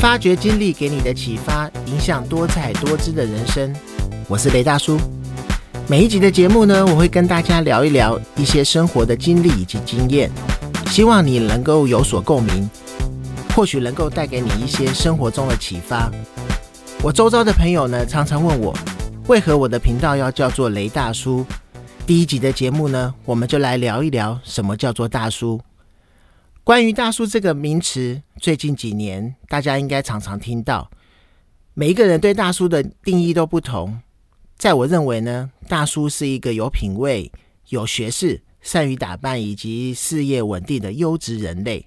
发掘经历给你的启发，影响多彩多姿的人生。我是雷大叔。每一集的节目呢，我会跟大家聊一聊一些生活的经历以及经验，希望你能够有所共鸣，或许能够带给你一些生活中的启发。我周遭的朋友呢，常常问我，为何我的频道要叫做雷大叔？第一集的节目呢，我们就来聊一聊什么叫做大叔。关于“大叔”这个名词，最近几年大家应该常常听到。每一个人对“大叔”的定义都不同。在我认为呢，大叔是一个有品味、有学识、善于打扮以及事业稳定的优质人类。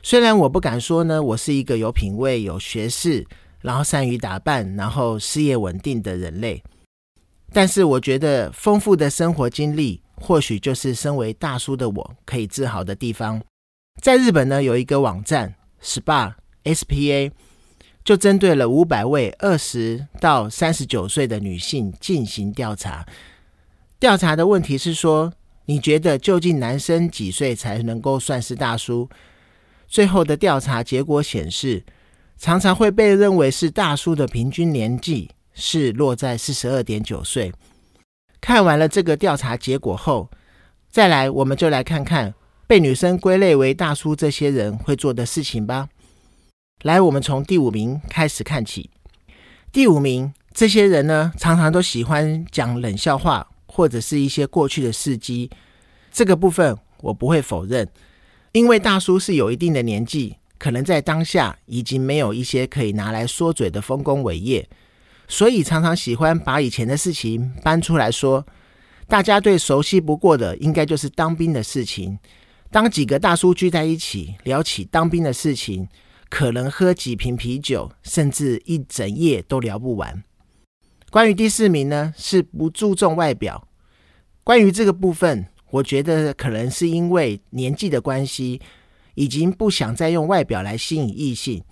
虽然我不敢说呢，我是一个有品味、有学识，然后善于打扮，然后事业稳定的人类，但是我觉得丰富的生活经历，或许就是身为大叔的我可以自豪的地方。在日本呢，有一个网站 SPA SPA，就针对了五百位二十到三十九岁的女性进行调查。调查的问题是说，你觉得究竟男生几岁才能够算是大叔？最后的调查结果显示，常常会被认为是大叔的平均年纪是落在四十二点九岁。看完了这个调查结果后，再来我们就来看看。被女生归类为大叔，这些人会做的事情吧。来，我们从第五名开始看起。第五名，这些人呢，常常都喜欢讲冷笑话，或者是一些过去的事迹。这个部分我不会否认，因为大叔是有一定的年纪，可能在当下已经没有一些可以拿来说嘴的丰功伟业，所以常常喜欢把以前的事情搬出来说。大家最熟悉不过的，应该就是当兵的事情。当几个大叔聚在一起聊起当兵的事情，可能喝几瓶啤酒，甚至一整夜都聊不完。关于第四名呢，是不注重外表。关于这个部分，我觉得可能是因为年纪的关系，已经不想再用外表来吸引异性，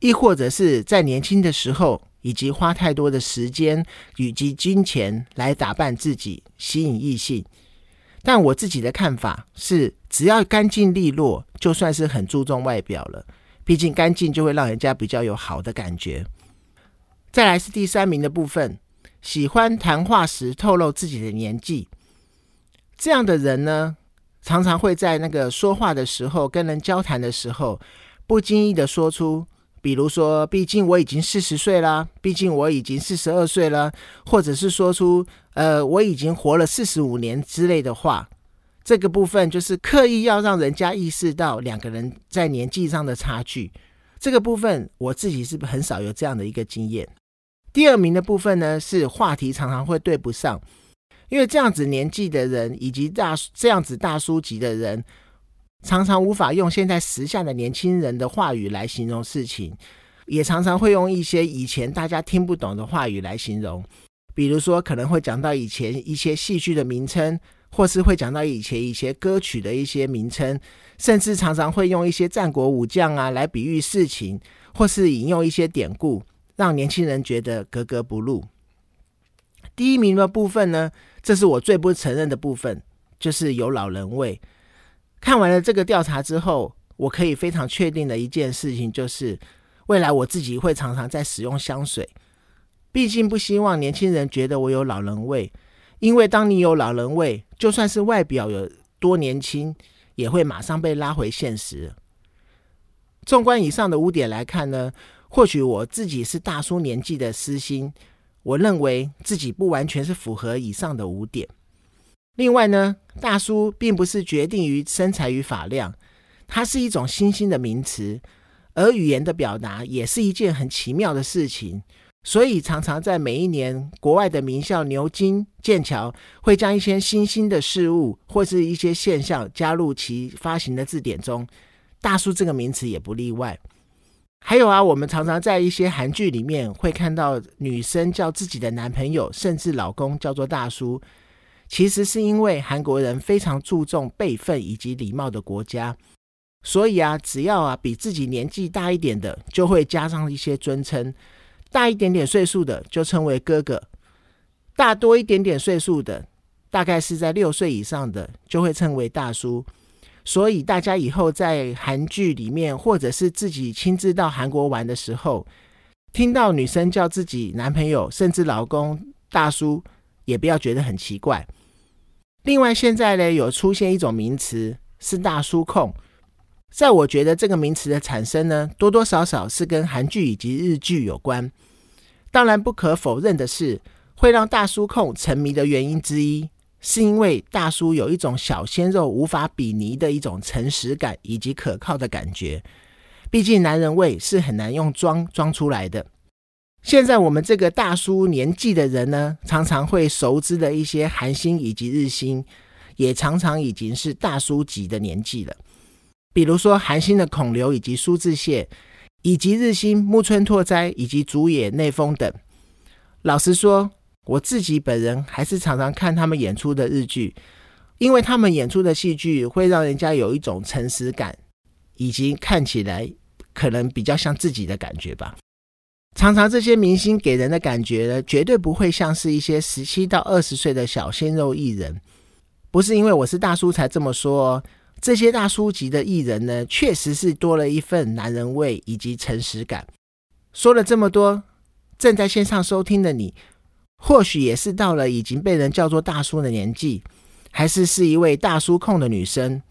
亦或者是在年轻的时候，以及花太多的时间以及金钱来打扮自己，吸引异性。但我自己的看法是，只要干净利落，就算是很注重外表了。毕竟干净就会让人家比较有好的感觉。再来是第三名的部分，喜欢谈话时透露自己的年纪。这样的人呢，常常会在那个说话的时候、跟人交谈的时候，不经意的说出。比如说，毕竟我已经四十岁了，毕竟我已经四十二岁了，或者是说出呃我已经活了四十五年之类的话，这个部分就是刻意要让人家意识到两个人在年纪上的差距。这个部分我自己是很少有这样的一个经验。第二名的部分呢，是话题常常会对不上，因为这样子年纪的人以及大这样子大叔级的人。常常无法用现在时下的年轻人的话语来形容事情，也常常会用一些以前大家听不懂的话语来形容。比如说，可能会讲到以前一些戏剧的名称，或是会讲到以前一些歌曲的一些名称，甚至常常会用一些战国武将啊来比喻事情，或是引用一些典故，让年轻人觉得格格不入。第一名的部分呢，这是我最不承认的部分，就是有老人味。看完了这个调查之后，我可以非常确定的一件事情就是，未来我自己会常常在使用香水。毕竟不希望年轻人觉得我有老人味，因为当你有老人味，就算是外表有多年轻，也会马上被拉回现实。纵观以上的五点来看呢，或许我自己是大叔年纪的私心，我认为自己不完全是符合以上的五点。另外呢，大叔并不是决定于身材与发量，它是一种新兴的名词，而语言的表达也是一件很奇妙的事情。所以常常在每一年，国外的名校牛津、剑桥会将一些新兴的事物或是一些现象加入其发行的字典中，大叔这个名词也不例外。还有啊，我们常常在一些韩剧里面会看到女生叫自己的男朋友甚至老公叫做大叔。其实是因为韩国人非常注重辈分以及礼貌的国家，所以啊，只要啊比自己年纪大一点的，就会加上一些尊称；大一点点岁数的就称为哥哥；大多一点点岁数的，大概是在六岁以上的，就会称为大叔。所以大家以后在韩剧里面，或者是自己亲自到韩国玩的时候，听到女生叫自己男朋友甚至老公大叔，也不要觉得很奇怪。另外，现在呢有出现一种名词是大叔控，在我觉得这个名词的产生呢，多多少少是跟韩剧以及日剧有关。当然，不可否认的是，会让大叔控沉迷的原因之一。是因为大叔有一种小鲜肉无法比拟的一种诚实感以及可靠的感觉，毕竟男人味是很难用装装出来的。现在我们这个大叔年纪的人呢，常常会熟知的一些韩星以及日星，也常常已经是大叔级的年纪了。比如说韩星的孔刘以及苏志燮，以及日星木村拓哉以及竹野内丰等。老实说。我自己本人还是常常看他们演出的日剧，因为他们演出的戏剧会让人家有一种诚实感，以及看起来可能比较像自己的感觉吧。常常这些明星给人的感觉呢，绝对不会像是一些十七到二十岁的小鲜肉艺人。不是因为我是大叔才这么说，哦，这些大叔级的艺人呢，确实是多了一份男人味以及诚实感。说了这么多，正在线上收听的你。或许也是到了已经被人叫做大叔的年纪，还是是一位大叔控的女生。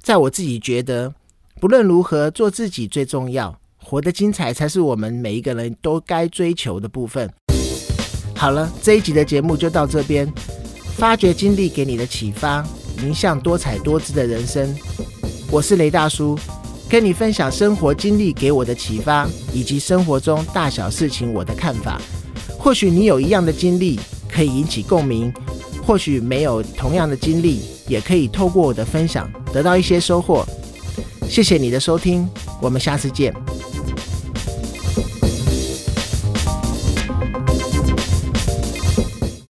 在我自己觉得，不论如何，做自己最重要，活得精彩才是我们每一个人都该追求的部分。好了，这一集的节目就到这边。发掘经历给你的启发，迎向多彩多姿的人生。我是雷大叔，跟你分享生活经历给我的启发，以及生活中大小事情我的看法。或许你有一样的经历可以引起共鸣，或许没有同样的经历，也可以透过我的分享得到一些收获。谢谢你的收听，我们下次见。